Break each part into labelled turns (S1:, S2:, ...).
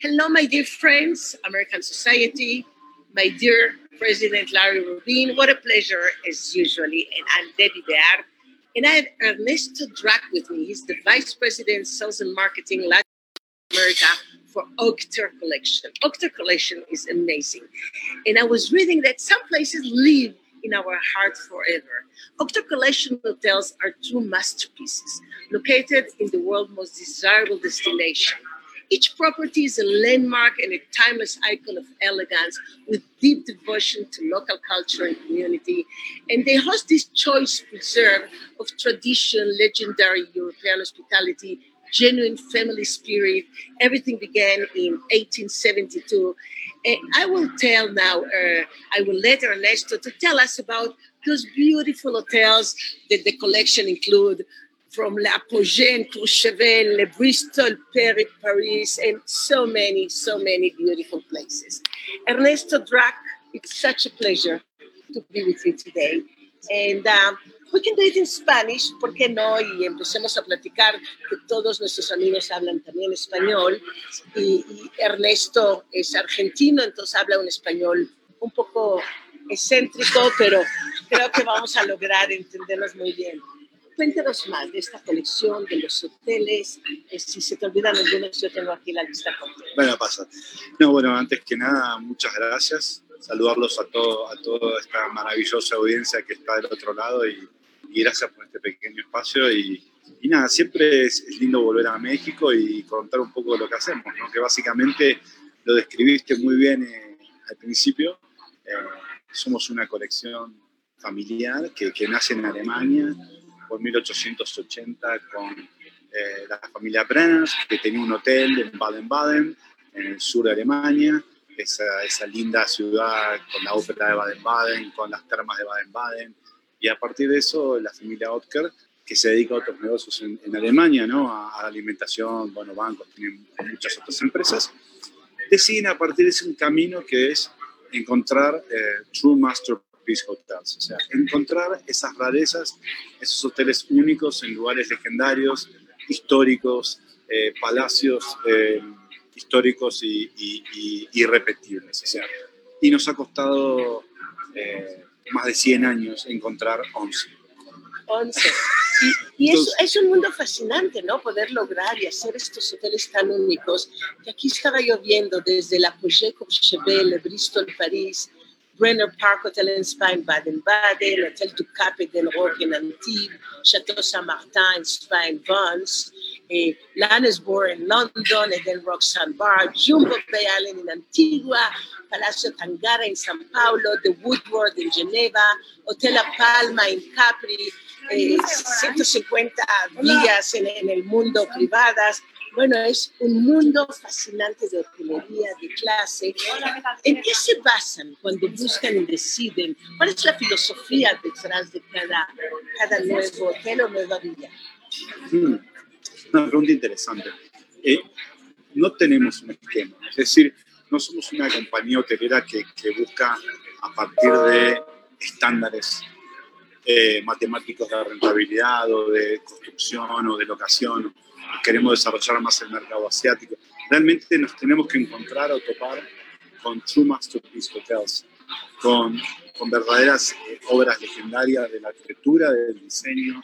S1: Hello, my dear friends, American Society, my dear President Larry Rubin. What a pleasure, as usually. And I'm Debbie Bear. And I have Ernesto Drac with me. He's the Vice President, Sales and Marketing, Latin America for Octer Collection. Octer Collection is amazing. And I was reading that some places live in our heart forever. Octa Collection hotels are true masterpieces located in the world's most desirable destination. Each property is a landmark and a timeless icon of elegance with deep devotion to local culture and community. And they host this choice preserve of tradition, legendary European hospitality, genuine family spirit. Everything began in 1872 And I will tell now, uh, I will let Ernesto to tell us about those beautiful hotels that the collection include from La Apogée Courchevel, Le Bristol, Paris, Paris, and so many, so many beautiful places. Ernesto Drac, it's such a pleasure to be with you today. And um, we can do it in Spanish, ¿por qué no? Y empecemos a platicar, que todos nuestros amigos hablan también español. Y, y, Ernesto es argentino, entonces habla un español un poco excéntrico, pero creo que vamos a lograr entendernos muy bien. Cuéntanos más de esta colección, de los hoteles. Eh, si se te olvidan algunos, yo tengo aquí la lista completa.
S2: Bueno, pasa. No, bueno, antes que nada, muchas gracias saludarlos a, todo, a toda esta maravillosa audiencia que está del otro lado y, gracias por este pequeño espacio. Y, nada, siempre es, lindo volver a México y contar un poco de lo que hacemos, ¿no? que básicamente lo describiste muy bien eh, al principio. Eh, somos una colección familiar que, que, nace en Alemania por 1880 con eh, la familia Brenner, que tenía un hotel en Baden-Baden, en el sur de Alemania esa, esa linda ciudad con la ópera de Baden-Baden, con las termas de Baden-Baden. Y a partir de eso, la familia Otker, que se dedica a otros negocios en, Alemania, ¿no? A, a, alimentación, bueno, bancos, tienen muchas otras empresas, deciden a partir de ese un camino que es encontrar eh, True Masterpiece Hotels, o sea, encontrar esas rarezas, esos hoteles únicos en lugares legendarios, históricos, eh, palacios. Eh, históricos y, y, irrepetibles. O sea, y nos ha costado eh, más de 100 años encontrar 11.
S1: 11. Y, y es, es, un mundo fascinante, ¿no? Poder lograr y hacer estos hoteles tan únicos. Que aquí estaba lloviendo desde la Projet Courchevel, Bristol, París, Brenner Park Hotel en Spa en Baden-Baden, Hotel du Cap et del Roc en Antibes, Chateau Saint-Martin en Spa en Vence, eh, Lanesborough en London, Eden Rock Bar, Jumbo Bay Island en Antigua, Palacio Tangara en San Paulo, The Woodward en Geneva, Hotel La Palma en Capri, eh, 150 días en, en, el mundo privadas. Bueno, es un mundo fascinante de hotelería, de clase. ¿En qué se basan cuando buscan y deciden? ¿Cuál es la filosofía detrás de cada, nuevo hotel o nueva villa?
S2: Hmm una pregunta interesante. Eh, no tenemos un esquema, es decir, no somos una compañía hotelera que busca a partir de estándares eh, matemáticos de rentabilidad o de construcción o de locación. Queremos desarrollar más el mercado asiático. Realmente nos tenemos que encontrar o topar con True Masterpiece Hotels, con, con verdaderas eh, obras legendarias de la arquitectura, del diseño,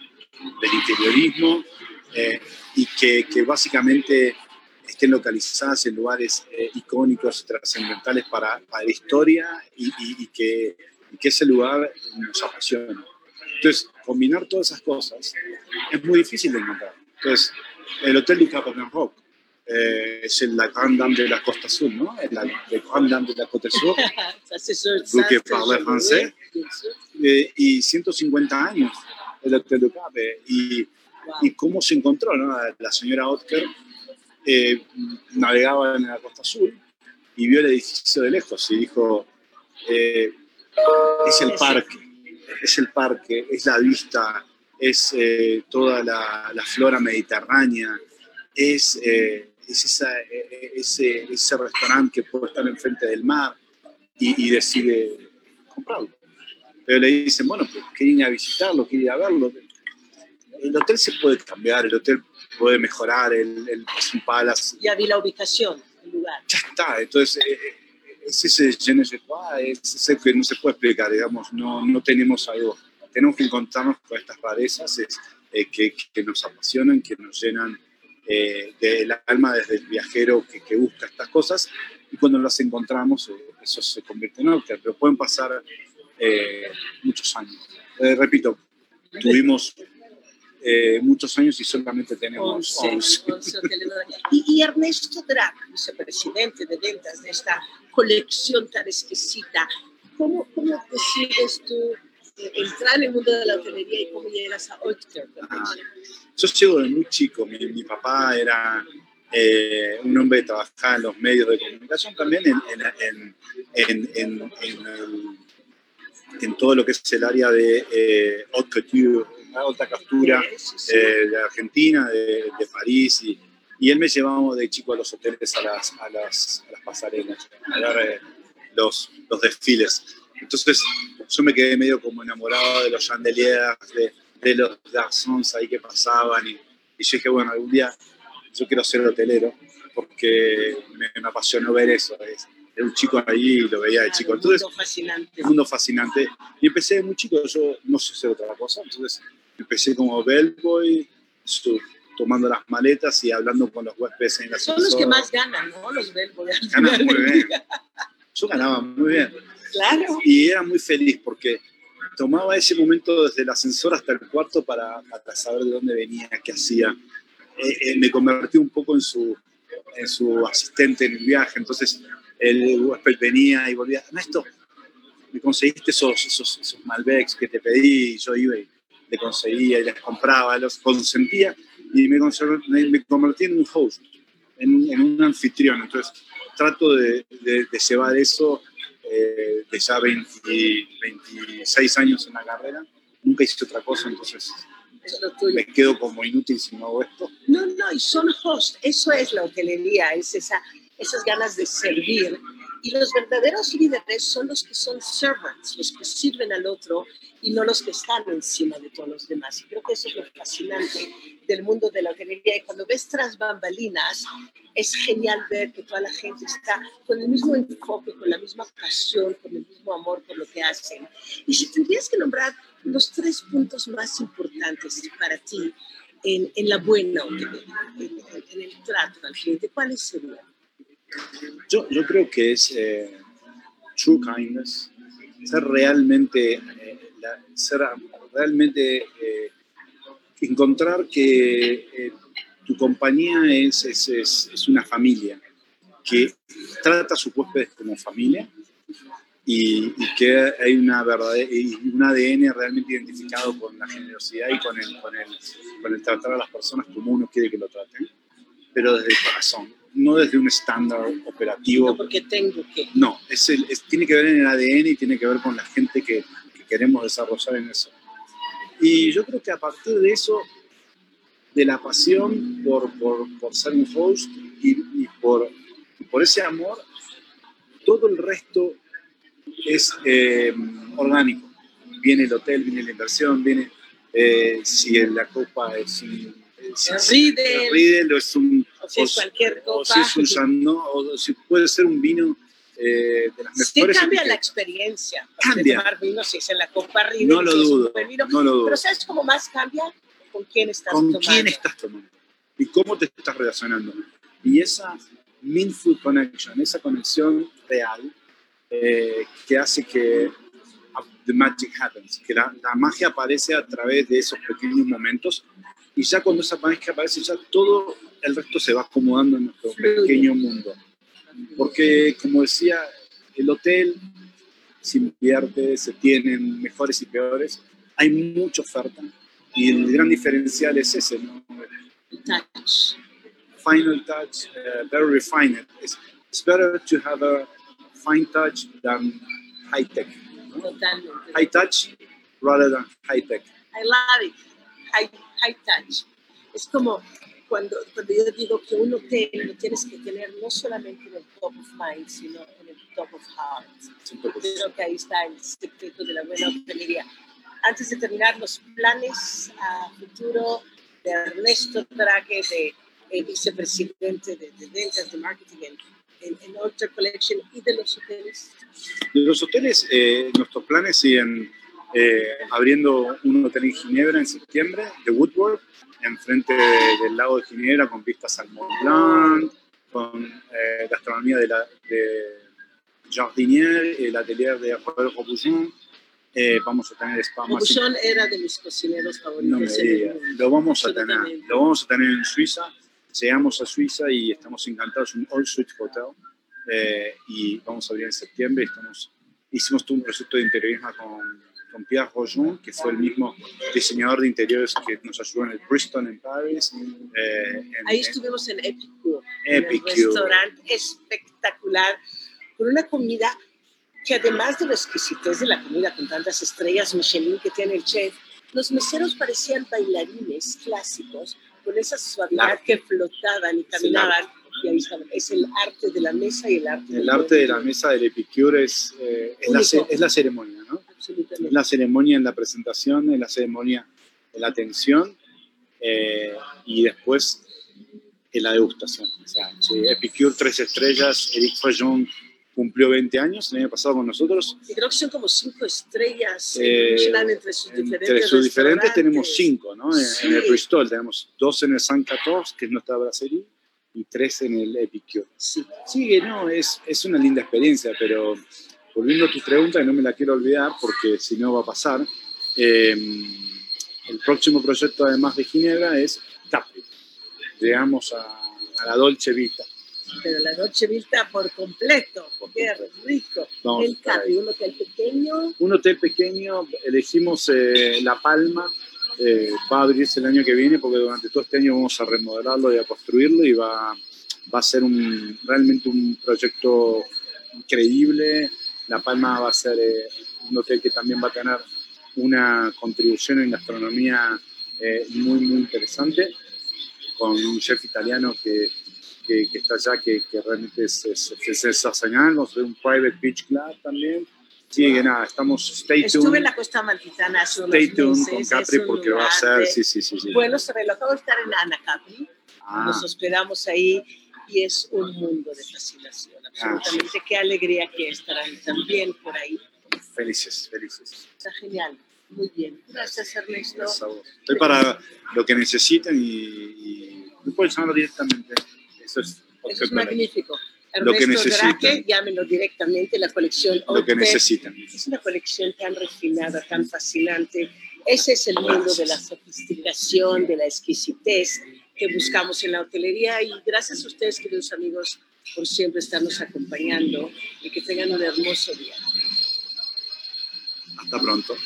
S2: del interiorismo eh, y que, que, básicamente estén localizadas en lugares eh, icónicos, trascendentales para, para, la historia y, y, y, que, y, que, ese lugar nos apasione. Entonces, combinar todas esas cosas es muy difícil de encontrar. Entonces, el Hotel du Cap Rock eh, es la Grande Dame de la Costa Sur, ¿no? La, la Grande Dame de la Costa Sur, vous que parlez français, eh, y 150 años el Hotel du Cap. y y cómo se encontró, ¿no? La señora Otker eh, navegaba en la Costa Azul y vio el edificio de lejos y dijo, eh, es el parque, es el parque, es la vista, es eh, toda la, la, flora mediterránea, es, eh, es esa, eh, ese, ese restaurante que puede estar enfrente del mar y, y decide comprarlo. Pero le dicen, bueno, pues quieren ir a visitarlo, quieren ir a verlo el hotel se puede cambiar, el hotel puede mejorar, el, el es un palace.
S1: Ya vi la ubicación, el lugar.
S2: Ya está. Entonces, eh, es ese je ne sais quoi, es ese que no se puede explicar, digamos, no, no tenemos algo. Tenemos que encontrarnos con estas rarezas es, eh, que, que nos apasionan, que nos llenan eh, del alma desde el viajero que, que busca estas cosas y cuando las encontramos eh, eso se convierte en outer, pero pueden pasar eh, muchos años. Eh, repito, tuvimos eh, muchos años y solamente tenemos
S1: 11,
S2: 11.
S1: 11 hoteles. Y, y Ernesto Drac, vicepresidente de ventas de esta colección tan exquisita, ¿cómo, cómo decides tú eh, entrar en el mundo de la hotelería y cómo llegas a Oyster?
S2: Ah, Yo llego de muy chico, mi, mi papá era eh, un hombre que trabajaba en los medios de comunicación también en, en, en, en, el- todo lo que es el área de eh, haute couture, alta
S1: sí.
S2: eh, de Argentina, de, de París, y, y él me llevaba de chico a los hoteles, a las, a las, a las pasarelas, a ver eh, los, los desfiles. Entonces yo me quedé medio como enamorado de los chandeliers, de, de los garçons ahí que pasaban, y, y yo dije, bueno, algún día yo quiero ser hotelero, porque me, me apasionó ver eso. es- Era un chico ahí y lo veía de chico.
S1: Claro, un
S2: Entonces,
S1: mundo fascinante.
S2: un mundo fascinante. Y empecé muy chico, yo no sé hacer otra cosa, entonces empecé como bellboy, su- tomando las maletas y hablando con los huéspedes en la
S1: Son los que más ganan, ¿no? Los Belbo. de al
S2: Ganan muy
S1: del
S2: bien. Yo ganaba muy bien
S1: Claro.
S2: y era muy feliz porque tomaba ese momento desde el ascensor hasta el cuarto para, para saber de dónde venía, qué hacía. Eh, eh, me convertí un poco en su, en su asistente en el viaje, entonces el huésped venía y volvía, Ernesto, me conseguiste esos, esos, esos Malbecs que te pedí, y yo iba y le conseguía y les compraba, los consentía y me, me- convertí en un host, en, un- en un anfitrión. Entonces trato de, de- de llevar eso eh, de ya 20 26 años en la carrera. Nunca hice otra cosa, entonces me quedo como inútil si no hago esto.
S1: No, no, y son host. Eso es la hotelería, es esa, esas ganas de servir. Y los verdaderos líderes son los que son servants, los que sirven al otro y no los que están encima de todos los demás. Y creo que eso es lo fascinante del mundo de la hotelería. Y cuando ves tras bambalinas, es genial ver que toda la gente está con el mismo enfoque, con la misma pasión, con el mismo amor por lo que hacen. Y si tendrías que nombrar los tres puntos más importantes para ti en, en la buena hotelería, en, en- el trato al cliente, ¿cuáles serían?
S2: Yo, yo creo que es eh, true kindness, ser realmente, eh, la- ser realmente eh, encontrar que eh, tu compañía es, es, es, es una familia, que trata a sus huéspedes como familia y, y que hay una verdadera, y un ADN realmente identificado con la generosidad y con el, con, el, con el tratar a las personas como uno quiere que lo traten, pero desde el corazón, no desde un estándar operativo.
S1: No porque tengo que.
S2: No, es el, es- tiene que ver en el ADN y tiene que ver con la gente que, que queremos desarrollar en eso. Y yo creo que a partir de eso, de la pasión por, por, por ser un host y, y por, por ese amor, todo el resto es eh, orgánico. Viene el hotel, viene la inversión, viene eh, si la copa es un... si-
S1: El
S2: si-
S1: Riedel.
S2: el Riedel o es un
S1: O si es
S2: o-
S1: cualquier
S2: o
S1: copa.
S2: si es un Chandon, o si puede ser un vino eh, de las
S1: Sí
S2: mejores
S1: cambia la experiencia.
S2: Cambia.
S1: De tomar vino, si es en la copa Riedel,
S2: No lo dudo,
S1: vino.
S2: no lo dudo.
S1: Pero ¿sabes cómo más cambia? ¿Con quién estás
S2: ¿Con
S1: tomando?
S2: quién estás tomando? ¿Y cómo te estás relacionando? Y esa meaningful connection, esa conexión real eh, que hace que the magic happens, que la, la magia aparece a través de esos pequeños momentos y ya cuando esa magia aparece, ya todo el resto se va acomodando en nuestro pequeño mundo. Porque, como decía, el hotel se invierte, se tienen mejores y peores, hay mucha oferta y el gran diferencial es ese, ¿no?
S1: Touch.
S2: Final touch, uh, very refined. It's, it's better to have a fine touch than high tech. ¿no?
S1: Totalmente.
S2: High touch rather than high tech.
S1: I love it. High, high touch. Es como cuando, cuando yo digo que un hotel lo tienes que tener no solamente en el top of mind, sino en el top of heart.
S2: Pues,
S1: Creo que ahí está el secreto de la buena hotelería. Antes de terminar, los planes a futuro de Ernesto Traque, de eh, vicepresidente de, de ventas de marketing en en, en Alter Collection y de los hoteles?
S2: De los hoteles, eh, nuestros planes siguen eh, abriendo un hotel en Ginebra en septiembre, de Woodward, enfrente del lago de Ginebra, con vistas al Mont Blanc, con eh, gastronomía de, la, de Jardinier, el atelier de Rafael Robuchon. Eh, vamos a tener spa
S1: Robuchon era de mis cocineros favoritos.
S2: no me
S1: mundo.
S2: Lo vamos a tener. Lo vamos a tener en Suiza. Llegamos a Suiza y estamos encantados. Un all suite hotel. Eh, y vamos a abrir en septiembre. Estamos, hicimos todo un proyecto de interiorismo con, con Pierre Rojon, que fue el mismo diseñador de interiores que nos ayudó en el Bristol en París. eh, en-
S1: Ahí
S2: en-
S1: estuvimos en Epicure, en el
S2: Epicure.
S1: restaurante espectacular, con una comida que además de la exquisitez de la comida con tantas estrellas Michelin que tiene el chef, los meseros parecían bailarines clásicos con esa suavidad
S2: Claro.
S1: que flotaban y caminaban. Y Es el arte de la mesa y el arte
S2: el arte de la mesa del Epicure es, eh, es, la, es la ceremonia, ¿no? Es
S1: Absolutamente.
S2: la ceremonia en la presentación, es la ceremonia en la atención eh, y después en la degustación. O sea, sí, Epicure, tres estrellas, Eric Fajon cumplió 20 años el año pasado con nosotros.
S1: Y creo que son como cinco estrellas
S2: Eh,
S1: entre sus diferentes
S2: Entre sus diferentes tenemos cinco, ¿no? En, en el
S1: Sí.
S2: Bristol tenemos dos en el San 14, que es nuestra brasserie, y tres en el Epicure.
S1: Sí.
S2: Sí, no, es, es una linda experiencia, pero volviendo a tu pregunta, y no me la quiero olvidar porque si no va a pasar, eh, el próximo proyecto además de Ginebra es Capri. Llegamos a, a la Dolce Vita.
S1: pero la noche vista por completo.
S2: Por
S1: Qué
S2: completo.
S1: rico.
S2: Vamos
S1: el Capri, un hotel pequeño.
S2: Un hotel pequeño, elegimos eh, La Palma, eh, va a abrirse el año que viene porque durante todo este año vamos a remodelarlo y a construirlo y va, va a ser un, realmente un proyecto increíble. La Palma va a ser eh, un hotel que también va a tener una contribución en gastronomía eh, muy, muy interesante con un chef italiano que, que, que está allá, que, que realmente es, es, es sensacional. Vamos a un private beach club también. Sí, que nada, estamos stay
S1: Estuve
S2: tuned.
S1: en la costa malfitana hace unos
S2: Stay tuned
S1: meses.
S2: con Capri porque va a ser, sí, sí, sí, sí.
S1: Bueno, se de estar en Ana Capri.
S2: Ah,
S1: Nos hospedamos ahí y es un mundo de fascinación. Absolutamente. Qué alegría que estarán también por ahí.
S2: felices, felices.
S1: Está genial. Muy bien. Gracias, Ernesto.
S2: Estoy para lo que necesiten y, y me pueden llamar directamente. Eso es,
S1: Eso es magnífico.
S2: Lo que
S1: Ernesto. Drake, llámenlo directamente, la colección
S2: lo que necesitan.
S1: Es una colección tan refinada, tan fascinante. Ese es el mundo de la sofisticación, de la exquisitez que buscamos en la hotelería. Y gracias a ustedes, queridos amigos, por siempre estarnos acompañando y que tengan un hermoso día.
S2: Hasta pronto.